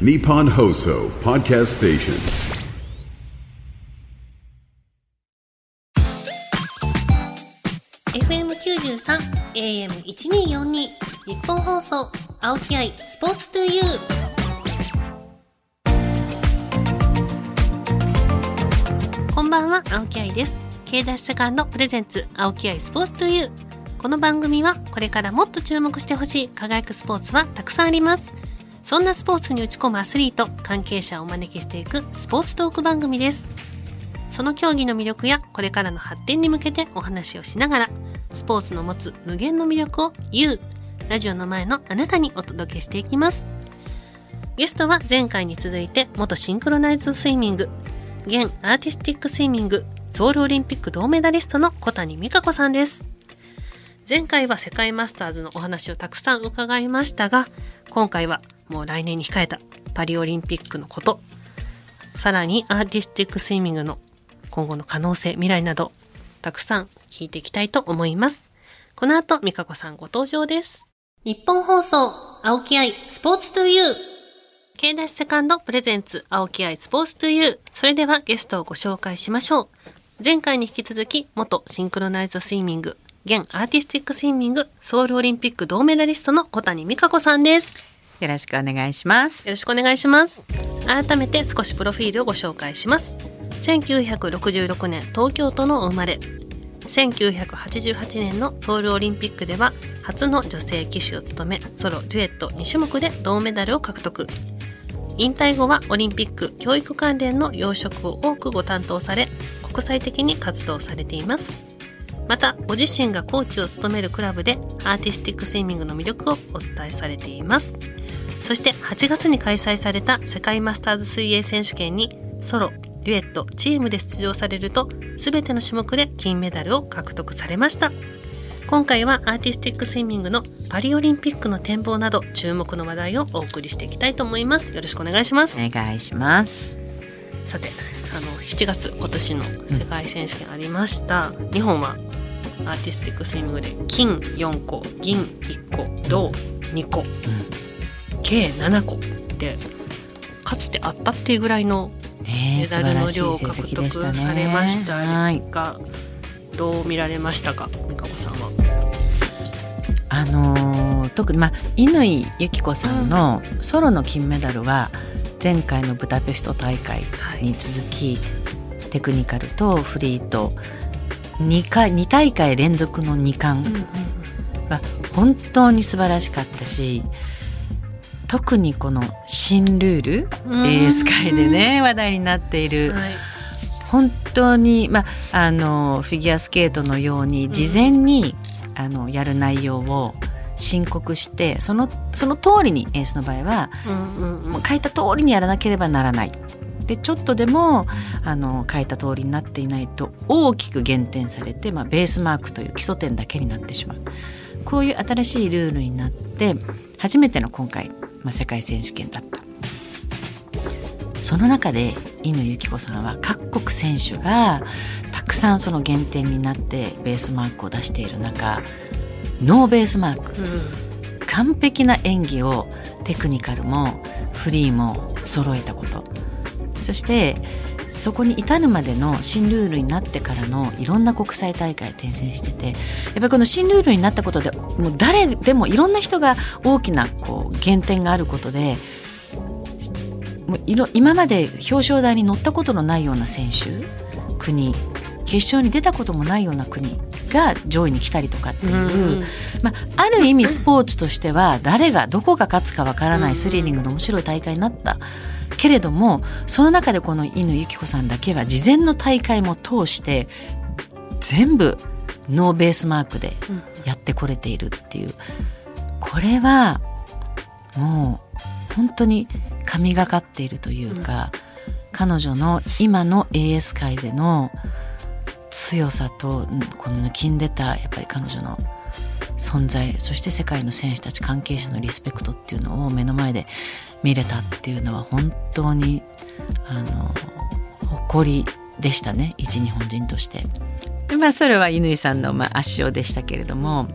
Nippon Hoso Podcast Station. 93 AM1242 日本放送青木愛スポーツトゥユーこんばんは青木愛です。経済セカンドプレゼンツ青木愛スポーツトゥユーこの番組はこれからもっと注目してほしい輝くスポーツはたくさんあります。そんなスポーツに打ち込むアスリート関係者をお招きしていくスポーツトーク番組です。その競技の魅力やこれからの発展に向けてお話をしながらスポーツの持つ無限の魅力を You ラジオの前のあなたにお届けしていきます。ゲストは前回に続いて元シンクロナイズスイミング現アーティスティックスイミングソウルオリンピック銅メダリストの小谷美香子さんです。前回は世界マスターズのお話をたくさん伺いましたが今回はもう来年に控えたパリオリンピックのことさらにアーティスティックスイミングの今後の可能性未来などたくさん聞いていきたいと思います。この後、美香子さんご登場です。日本放送、青木愛、スポーツトゥユー。K ダッシュセカンドプレゼンツ、青木愛、スポーツトゥユー。それではゲストをご紹介しましょう。前回に引き続き、元シンクロナイズスイミング、現アーティスティックスイミング、ソウルオリンピック銅メダリストの小谷美香子さんです。よろしくお願いします。よろしくお願いします。改めて少しプロフィールをご紹介します。1966年東京都の生まれ1988年のソウルオリンピックでは初の女性騎手を務めソロデュエット2種目で銅メダルを獲得引退後はオリンピック教育関連の養殖を多くご担当され国際的に活動されていますまたご自身がコーチを務めるクラブでアーティスティックスイミングの魅力をお伝えされていますそして8月に開催された世界マスターズ水泳選手権にソロデュエット、チームで出場されると、すべての種目で金メダルを獲得されました。今回はアーティスティックスイミングのパリオリンピックの展望など注目の話題をお送りしていきたいと思います。よろしくお願いします。お願いします。さて、あの7月今年の世界選手権ありました。うん、日本はアーティスティックスイミングで金4個、銀1個、銅2個、うん、計7個でかつてあったっていうぐらいのメダルの量を獲得されました。が、どう見られましたか？美香子さんは。あのー、特にまあ乾由紀子さんのソロの金メダルは前回のブダペスト大会に続き、はい、テクニカルとフリーと2回2大会連続の2冠は本当に素晴らしかったし。特にこの新ルール AS 界でね話題になっている、はい、本当に、まあ、あのフィギュアスケートのように事前に、うん、あのやる内容を申告してそのその通りにエースの場合は、うんうんうん、もう書いた通りにやらなければならない。でちょっとでもあの書いた通りになっていないと大きく減点されて、まあ、ベースマークという基礎点だけになってしまう。こういう新しいルールになって初めての今回まあ、世界選手権だった。その中で乾友紀子さんは各国選手がたくさんその減点になってベースマークを出している中ノーベースマーク、うん、完璧な演技をテクニカルもフリーも揃えたことそしてそこに至るまでの新ルールになってからのいろんな国際大会転戦しててやっぱりこの新ルールになったことでもう誰でもいろんな人が大きなこう減点があることでもういろ今まで表彰台に乗ったことのないような選手国決勝に出たこともないような国が上位に来たりとかっていう、まあ、ある意味スポーツとしては誰がどこが勝つかわからないスリリングの面白い大会になったけれどもその中でこの乾友紀子さんだけは事前の大会も通して全部ノーベースマークでやってこれているっていう。これはもう本当に神がかっているというか、彼女の今の AS 界での強さとこの抜きんでたやっぱり彼女の存在そして世界の選手たち関係者のリスペクトっていうのを目の前で見れたっていうのは本当にあの誇りでしたね一日本人として。まあそれは乾さんのまあ圧勝でしたけれども、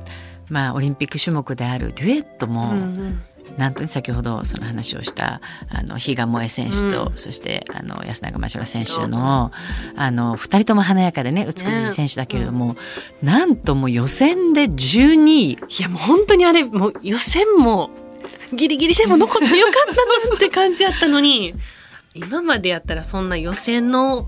まあ、オリンピック種目であるデュエットもなんとね先ほどその話をしたあの比嘉萌選手と、うん。そしてあの安永真白選手のあの2人とも華やかでね美しい選手だけれども、なんともう予選で12位。いやもう本当にあれもう予選もギリギリでも残ってよかったですって感じやったのに今までやったらそんな予選の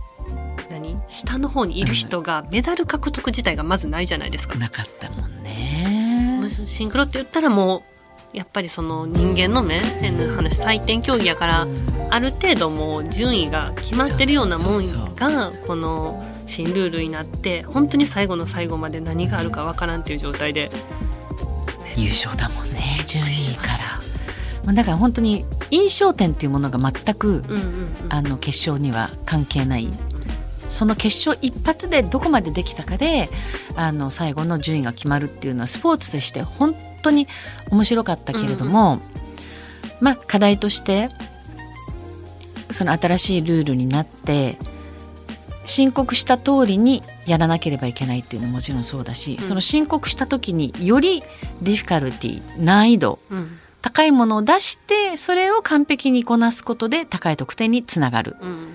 何？下の方にいる人がメダル獲得自体がまずないじゃないですか。なかったもんね。シンクロって言ったらもうやっぱりその人間のね変な話採点競技やからある程度もう順位が決まってるようなもんがこの新ルールになって本当に最後の最後まで何があるかわからんっていう状態で。優勝だもんね12位から。まあだから本当に印象点っていうものが全く、うんうんうん。あの決勝には関係ないその決勝一発でどこまでできたかであの最後の順位が決まるっていうのはスポーツとして本当に面白かったけれども、まあ課題としてその新しいルールになって申告した通りにやらなければいけないっていうのももちろんそうだし、うん。その申告した時によりディフィカルティ難易度うん。高いものを出してそれを完璧にこなすことで高い得点につながる。うん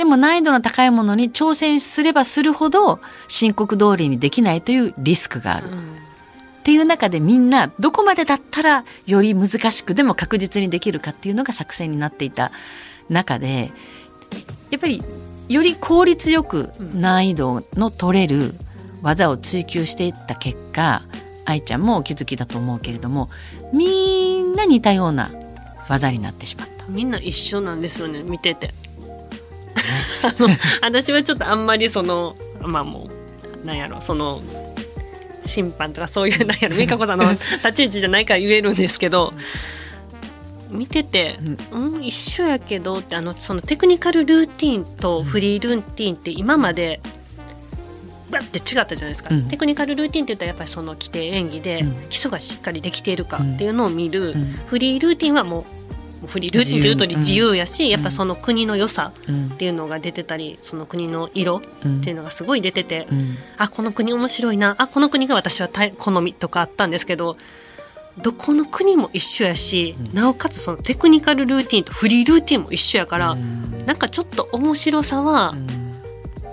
でも難易度の高いものに挑戦すればするほど申告通りにできないというリスクがある、っうん。ていう中でみんなどこまでだったらより難しくでも確実にできるかっていうのが作戦になっていた中でやっぱりより効率よく難易度の取れる技を追求していった結果愛ちゃんもお気づきだと思うけれどもみんな似たような技になってしまった。みんな一緒なんですよね見てて あの私はちょっとあんまりそのまあもうなんやろその審判とかそういうなんやろ 美香子さんの立ち位置じゃないから言えるんですけど見てて、うん、一緒やけどってあのそのテクニカルルーティンとフリールーティンって今までバッて違ったじゃないですか、うん。テクニカルルーティンって言ったらやっぱりその規定演技でうん。基礎がしっかりできているかっていうのを見る、うん。フリールーティンはもうフリールーティンというとり自自由由やし、やっぱその国の良さうん。っていうのが出てたりその国の色うん。っていうのがすごい出てて、うん。あこの国面白いなあこの国が私はた好みとかあったんですけどどこの国も一緒やし、なおかつそのテクニカルルーティンとフリールーティンも一緒やから、なんかちょっと面白さは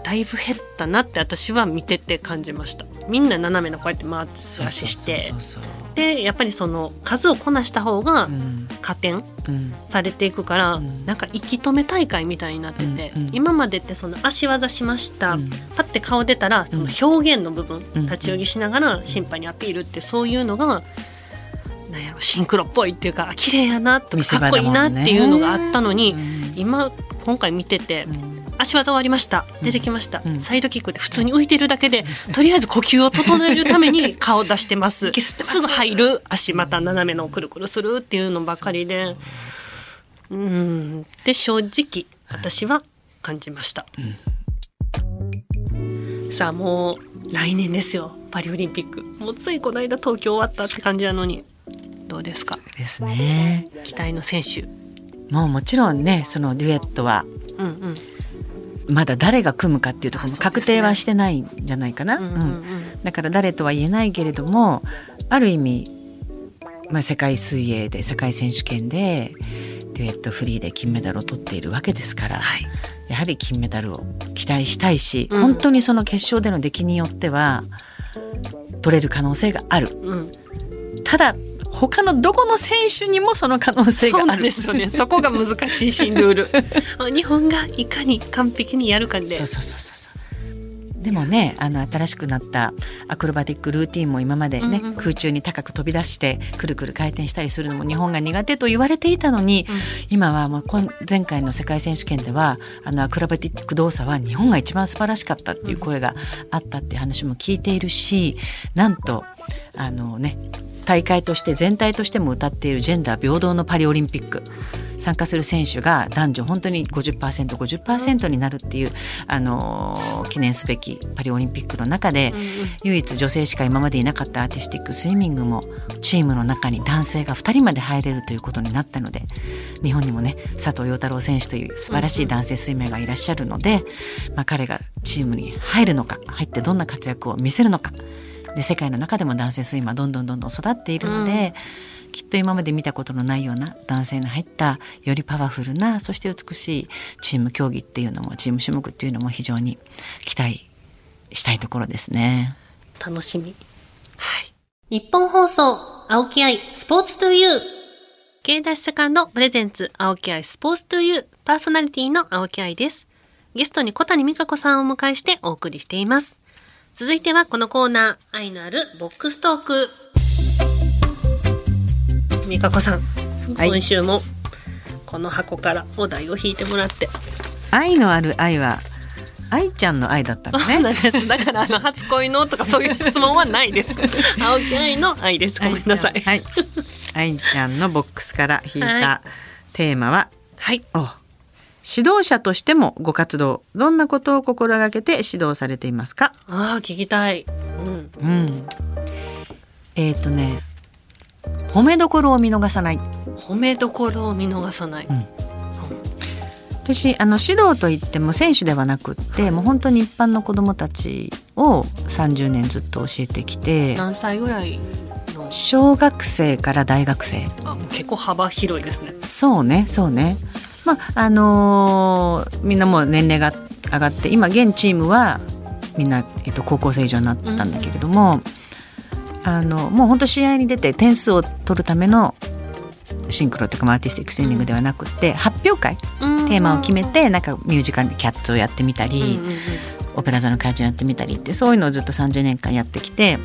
だいぶ減ったなって私は見てて感じました。みんな斜めのこうやって回す足して。そうそうそうでやっぱりその数をこなした方がうん。加点うん。されていくから、うん。なんか息止め大会みたいになってて、うんうん今までってその足技しました、うん。パッて顔出たらその表現の部分、うん。立ち泳ぎしながら審判にアピールってそういうのがなんやろシンクロっぽいっていうかあ綺麗やなとかかっこいいなっていうのがあったのに、うん。今今回見てて、うん足技終わりました。出てきました、うん。サイドキックで普通に浮いてるだけで、とりあえず呼吸を整えるために 顔出してます。す。すぐ入る足また斜めのくるくるするっていうのばかりで。うん。で正直私は感じました、さあもう来年ですよ。パリオリンピック。もうついこの間東京終わったって感じなのに。どうですか？ですね。期待の選手。もうもちろんねそのデュエットはうんうんまだ誰が組むかっていうところも確定はしてないんじゃないかな、うんうん。うん。だから誰とは言えないけれどもある意味、まあ、世界水泳で世界選手権でデュエットフリーで金メダルを取っているわけですから、はい。やはり金メダルを期待したいし、うん。本当にその決勝での出来によっては取れる可能性がある。うん。ただ他のどこの選手にもその可能性があるなんですよね。そこが難しい新ルール。日本がいかに完璧にやるかで。そうそうそうそうでもねあの新しくなったアクロバティックルーティンも今までね、うんうん空中に高く飛び出してくるくる回転したりするのも日本が苦手と言われていたのに、今はもう今前回の世界選手権ではあのアクロバティック動作は日本が一番素晴らしかったっていう声があったっていう話も聞いているしなんとあのね大会として全体としても歌っているジェンダー平等のパリオリンピック。参加する選手が男女本当に 50%50% になるっていう、あのー記念すべきパリオリンピックの中で、唯一女性しか今までいなかったアーティスティックスイミングもチームの中に男性が2人まで入れるということになったので日本にもね佐藤陽太郎選手という素晴らしい男性スイマーがいらっしゃるので、まあ、彼がチームに入るのか入ってどんな活躍を見せるのかで世界の中でも男性スイマーどんどんどんどん育っているので、きっと今まで見たことのないような男性の入ったよりパワフルなそして美しいチーム競技っていうのもチーム種目っていうのも非常に期待したいところですね。楽しみ。はい。日本放送、青木愛、スポーツトゥユー。ュセカンドプレゼンツ、青木愛、スポーツトゥユー。パーソナリティの青木愛です。ゲストに小谷美香子さんをお迎えしてお送りしています。続いてはこのコーナー、愛のあるボックストーク。美香子さん、はい、今週もこの箱からお題を引いてもらって。愛のある愛は愛ちゃんの愛だったのね。だからあの初恋のとかそういう質問はないです。青木愛の愛です。ごめんなさい。はい。愛ちゃんのボックスから引いたテーマは、はい。お指導者としてもご活動どんなことを心がけて指導されていますか？ああ聞きたい、うん、うん、えっ、ー、とね褒めどころを見逃さない。褒めどころを見逃さない、うん。私あの指導といっても選手ではなくってもう本当に一般の子どもたちを30年ずっと教えてきて何歳ぐらい小学生から大学生。あ結構幅広いですね。そうねそうねまああのー、みんなもう年齢が上がって今現チームはみんな、えっと、高校生以上になったんだけれども、うん、あのもう本当試合に出て点数を取るためのシンクロとかアーティスティックスイミングではなくて、うん、発表会、うん、テーマを決めてなんかミュージカルキャッツをやってみたり、オペラ座の怪獣やってみたりってそういうのをずっと30年間やってきて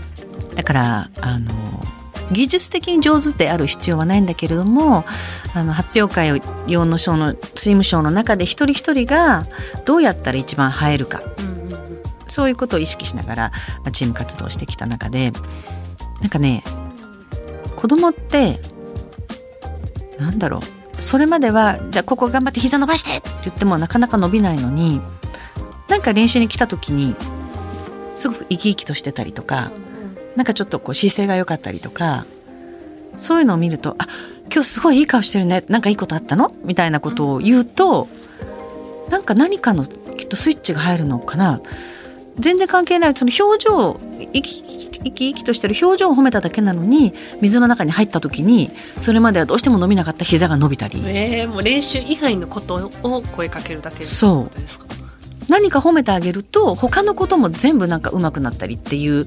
だからあの技術的に上手である必要はないんだけれどもあの発表会用の賞のチーム賞の中で一人一人がどうやったら一番映えるか、うん、そういうことを意識しながら、チーム活動してきた中でなんかね子供ってなんだろう。それまではじゃあここ頑張って膝伸ばしてって言ってもなかなか伸びないのになんか練習に来た時にすごく生き生きとしてたりとかなんかちょっとこう姿勢が良かったりとかそういうのを見ると「あ今日すごいいい顔してるね。なんかいいことあったの?」みたいなことを言うと、うん、なんか何かのきっとスイッチが入るのかな。全然関係ない。その表情生き生き生きとしてる表情を褒めただけなのに水の中に入った時にそれまではどうしても伸びなかった膝が伸びたり、えー、もう練習以外のことを声かけるだけそう。何か褒めてあげると他のことも全部なんか上手くなったりっていうあ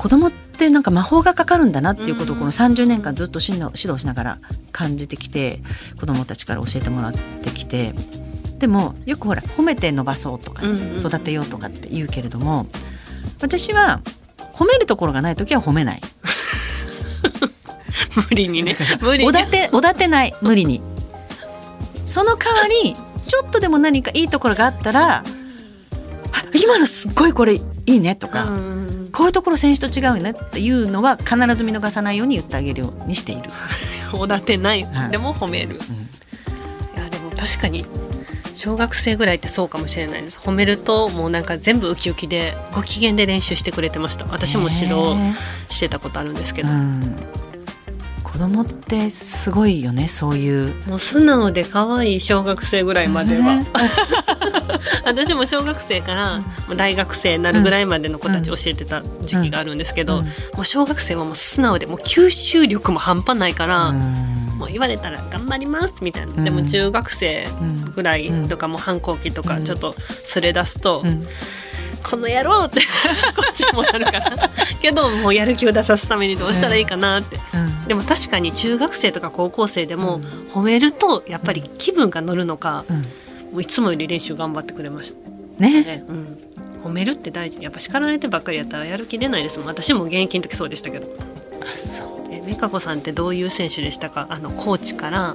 子供ってなんか魔法がかかるんだなっていうことをこの30年間ずっと指導しながら感じてきて子供たちから教えてもらってきてでもよくほら褒めて伸ばそうとか、育てようとかって言うけれども私は褒めるところがない時は褒めない。無理にね。無理に。おだておだてない無理に。その代わりちょっとでも何かいいところがあったら「今のすっごいこれいいね」とか、こういうところ選手と違うねっていうのは必ず見逃さないように言ってあげるようにしている。おだてない、はい、でも褒める、うん、いやでも確かに小学生ぐらいってそうかもしれないです。褒めるともうなんか全部ウキウキでご機嫌で練習してくれてました。私も指導してたことあるんですけど、うん、子供ってすごいよねそういう。もう素直で可愛い小学生ぐらいまでは、私も小学生から大学生になるぐらいまでの子たち教えてた時期があるんですけど、もう小学生はもう素直でもう吸収力も半端ないから、うん。もう言われたら頑張りますみたいな、でも中学生ぐらいとかも反抗期とかちょっとすれ出すと、この野郎って こっちもなるから。けどもうやる気を出さすためにどうしたらいいかなって、うん、でも確かに中学生とか高校生でも褒めるとやっぱり気分が乗るのか、うん、もういつもより練習頑張ってくれました。ね、ね、うん、褒めるって大事やっぱ叱られてばっかりやったらやる気出ないですもん。私も現役の時そうでしたけど。あそう。え美香子さんってどういう選手でしたか？あのコーチから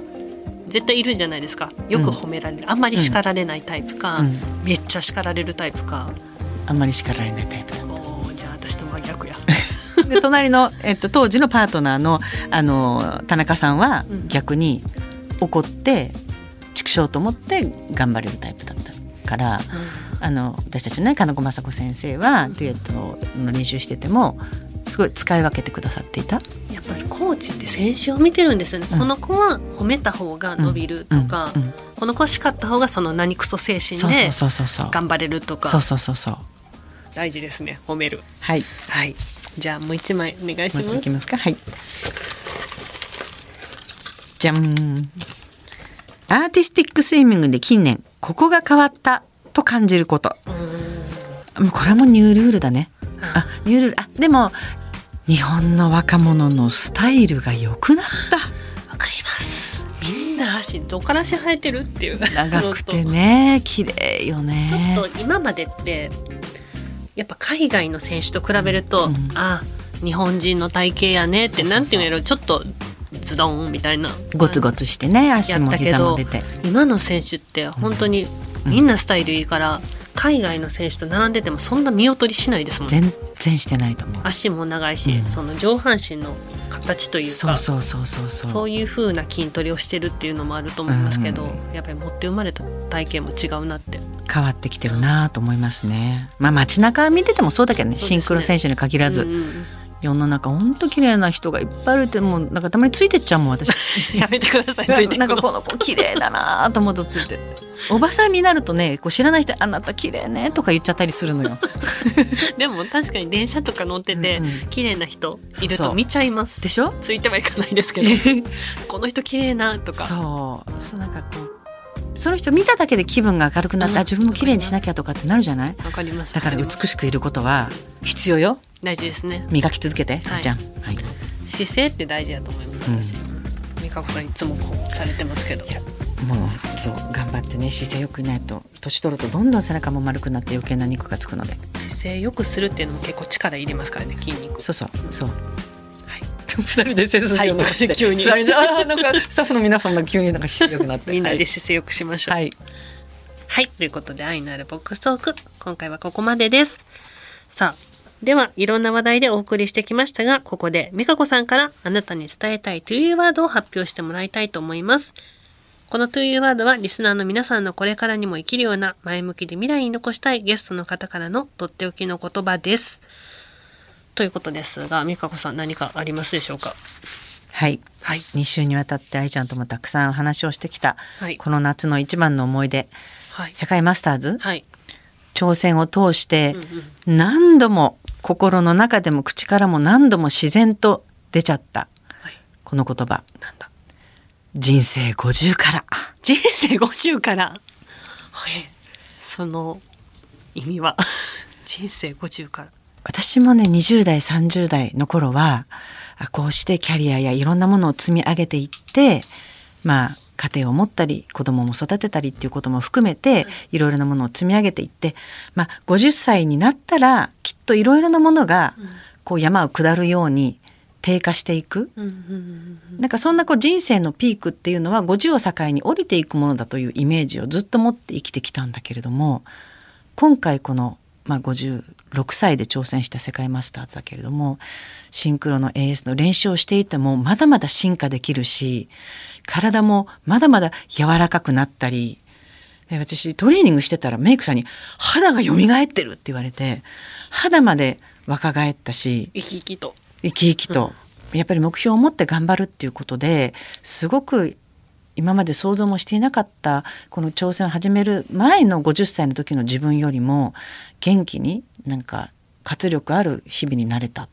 絶対いるじゃないですか。よく褒められる、うん、あんまり叱られないタイプか、うん、めっちゃ叱られるタイプか。あんまり叱られないタイプだおじゃあ私と真逆や で隣の、えっと、当時のパートナーのあの田中さんは逆に怒って畜生と思って頑張れるタイプだったから、うん、あの私たちのね金子雅子先生はデュエットの練習しててもすごい使い分けてくださっていた。やっぱりコーチって選手を見てるんですよね、うん、この子は褒めた方が伸びるとか、うん。うん、この子は叱った方がその何クソ精神で頑張れるとか。そうそうそうそう。大事ですね褒める。はい、はい、じゃあもう一枚お願いしますますかはいじゃん。アーティスティックスイミングで近年ここが変わったと感じること。もうこれもニュールールだね。あニュールールあでも日本の若者のスタイルが良くなった。わかりますみんな足どっから足生えてるっていう長くてね綺麗よね。ちょっと今までってやっぱ海外の選手と比べると、うん。あ日本人の体型やねってそうそうそう。なんていうのやろちょっとズドンみたいな。ゴツゴツしてね足やっもたけど膝も出て。今の選手って本当にみんなスタイルいいから、海外の選手と並んでてもそんな見劣りしないですもん全然してないと思う。足も長いし、うん。その上半身の形というかそうそうそうそうそう。そういう風な筋トレをしてるっていうのもあると思いますけど、うやっぱり持って生まれた体型も違うなって。変わってきてるなと思いますね。まあ街中見ててもそうだけどねね。シンクロ選手に限らず、うんうん世の中ほんと綺麗な人がいっぱいいるってもうなんかたまについてっちゃうもん私。やめてください ついてなんかこの子綺麗だなと思うとついて。おばさんになるとねこう知らない人「あなた綺麗ね」とか言っちゃったりするのよ。でも確かに電車とか乗ってて、うんうん。綺麗な人いると見ちゃいます。でしょ？ついてはいかないですけど。この人綺麗なとか。そう。そうなんかこうその人見ただけで気分が明るくなって、うん。あ自分も綺麗にしなきゃとかってなるじゃない？わかります。だから美しくいることは必要よ大事ですね。磨き続けて、はい。じゃん、はい、姿勢って大事だと思います私、うん。美香子さんいつもこうされてますけど。もうそう頑張ってね姿勢よくないと年取るとどんどん背中も丸くなって余計な肉がつくので。姿勢よくするっていうのも結構力いりますからね筋肉。そうそうそう。はい。二人で背筋はいを伸ばして急に。座りあーなんかスタッフの皆さんが急になんか姿勢よくなって。みんなはい。で姿勢よくしましょう。はい。はい。ということで、愛のあるボックストーク。今回はここまでです。さあ、では、いろんな話題でお送りしてきましたが、ここで、美香子さんからあなたに伝えたいというワードを発表してもらいたいと思います。このというワードは、リスナーの皆さんのこれからにも生きるような、前向きで未来に残したいゲストの方からのとっておきの言葉です。ということですが、美香子さん何かありますでしょうか？はいはい。2週にわたって愛ちゃんともたくさんお話をしてきた、はいこの夏の一番の思い出はい。世界マスターズ？はい。挑戦を通して何度も心の中でも口からも何度も自然と出ちゃった。はい。この言葉。なんだ？人生50から。人生50から、はい、その意味は？人生50から。私もね20代30代の頃はあこうしてキャリアやいろんなものを積み上げていってまあ家庭を持ったり子供も育てたりっていうことも含めてい。ろいろなものを積み上げていって、まあ、50歳になったらといろいろなものがこう山を下るように低下していく。なんかそんなこう人生のピークっていうのは50を境に降りていくものだというイメージをずっと持って生きてきたんだけれども今回この、まあ、56歳で挑戦した世界マスターズだけれどもシンクロの AS の練習をしていてもまだまだ進化できるし体もまだまだ柔らかくなったりで私トレーニングしてたらメイクさんに「肌が蘇ってる」って言われて肌まで若返ったし生き生きと。生き生きと、やっぱり目標を持って頑張るっていうことですごく今まで想像もしていなかったこの挑戦を始める前の50歳の時の自分よりも元気になんか活力ある日々になれた。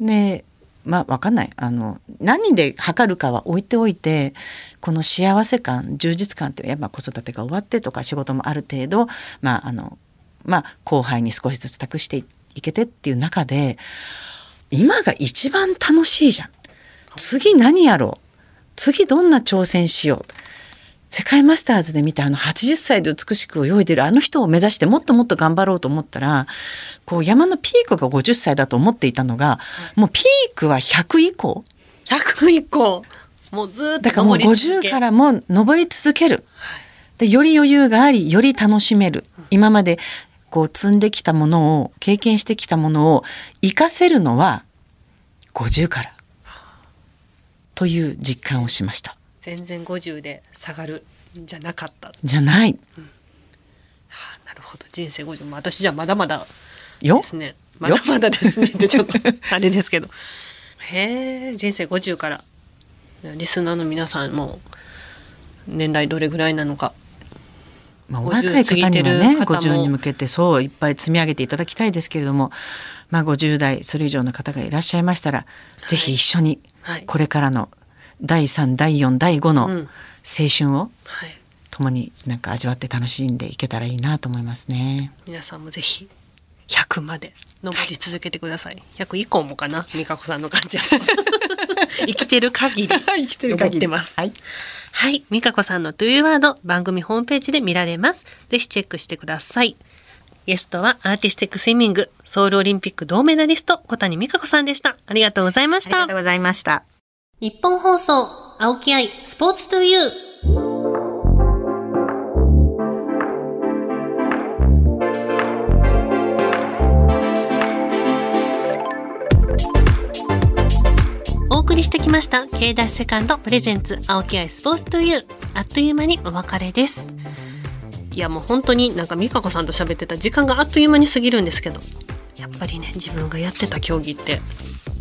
でまあ分かんない。あの何で測るかは置いておいてこの幸せ感充実感ってやっぱ子育てが終わってとか仕事もある程度まああのまあ後輩に少しずつ託していけてっていう中で今が一番楽しいじゃん。次何やろう。次どんな挑戦しよう。世界マスターズで見たあの80歳で美しく泳いでるあの人を目指してもっともっと頑張ろうと思ったらこう山のピークが50歳だと思っていたのがもうピークは100以降。100以降。もうずーっとだからもう登り続け。50からも登り続ける。でより余裕がありより楽しめる。今までこう積んできたものを経験してきたものを活かせるのは50から。という実感をしました全然50で下がるんじゃなかった、はじゃない。あ、なるほど。人生50も私じゃまだまだよ。ですね。まだまだですね。ってちょっとあれですけど。へえ人生50から。リスナーの皆さんも年代どれぐらいなのか。まあ、お50若い方にはね過ぎてる方も。50に向けてそういっぱい積み上げていただきたいですけれども、まあ、50代それ以上の方がいらっしゃいましたら、ぜひ一緒にはい。これからの第3第4第5のうん青春をはい。共になんか味わって楽しんでいけたらいいなと思いますね。皆さんもぜひ100まで登り続けてください。100以降もかな、美香子さんの感じ は。生きてる限り生きてる限ります。はい。はい、美香子さんの Do You ワード番組ホームページで見られます。ぜひチェックしてください。ゲストはアーティスティックスイミングソウルオリンピック銅メダリスト小谷美香子さんでした。ありがとうございましたありがとう。ございました。日本放送青木愛スポーツ To You お送りしてきました K ダッシュセカンドプレゼンツ青木愛スポーツ To You あっという間にお別れです。いやもう本当になんか美香子さんと喋ってた時間があっという間に過ぎるんですけど。やっぱりね自分がやってた競技って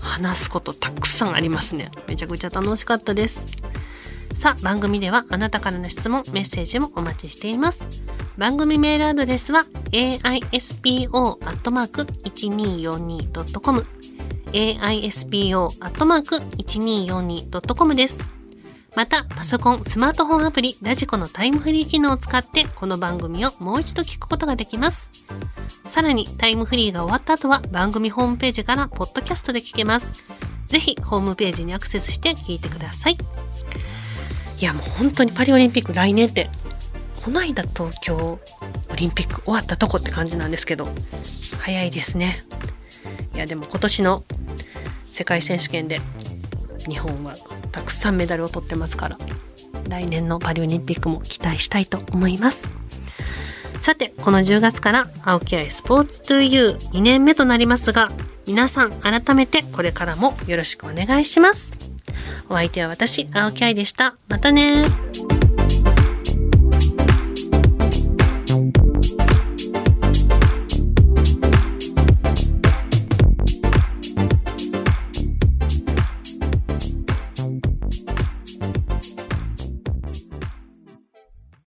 話すことたくさんありますね。めちゃくちゃ楽しかったです。さあ番組ではあなたからの質問メッセージもお待ちしています。番組メールアドレスは aispo.1242.com aispo.1242.com です。また、パソコン、スマートフォンアプリ、ラジコのタイムフリー機能を使って、この番組をもう一度聞くことができます。さらに、タイムフリーが終わった後は、番組ホームページから、ポッドキャストで聞けます。ぜひ、ホームページにアクセスして聞いてください。いや、もう本当にパリオリンピック来年って、こないだ東京オリンピック終わったとこって感じなんですけど、早いですね。いや、でも今年の世界選手権で日本はたくさんメダルを取ってますから来年のパリオリンピックも期待したいと思います。さてこの10月から青木愛スポーツ 2U2 年目となりますが皆さん改めてこれからもよろしくお願いします。お相手は私青木愛でした。またね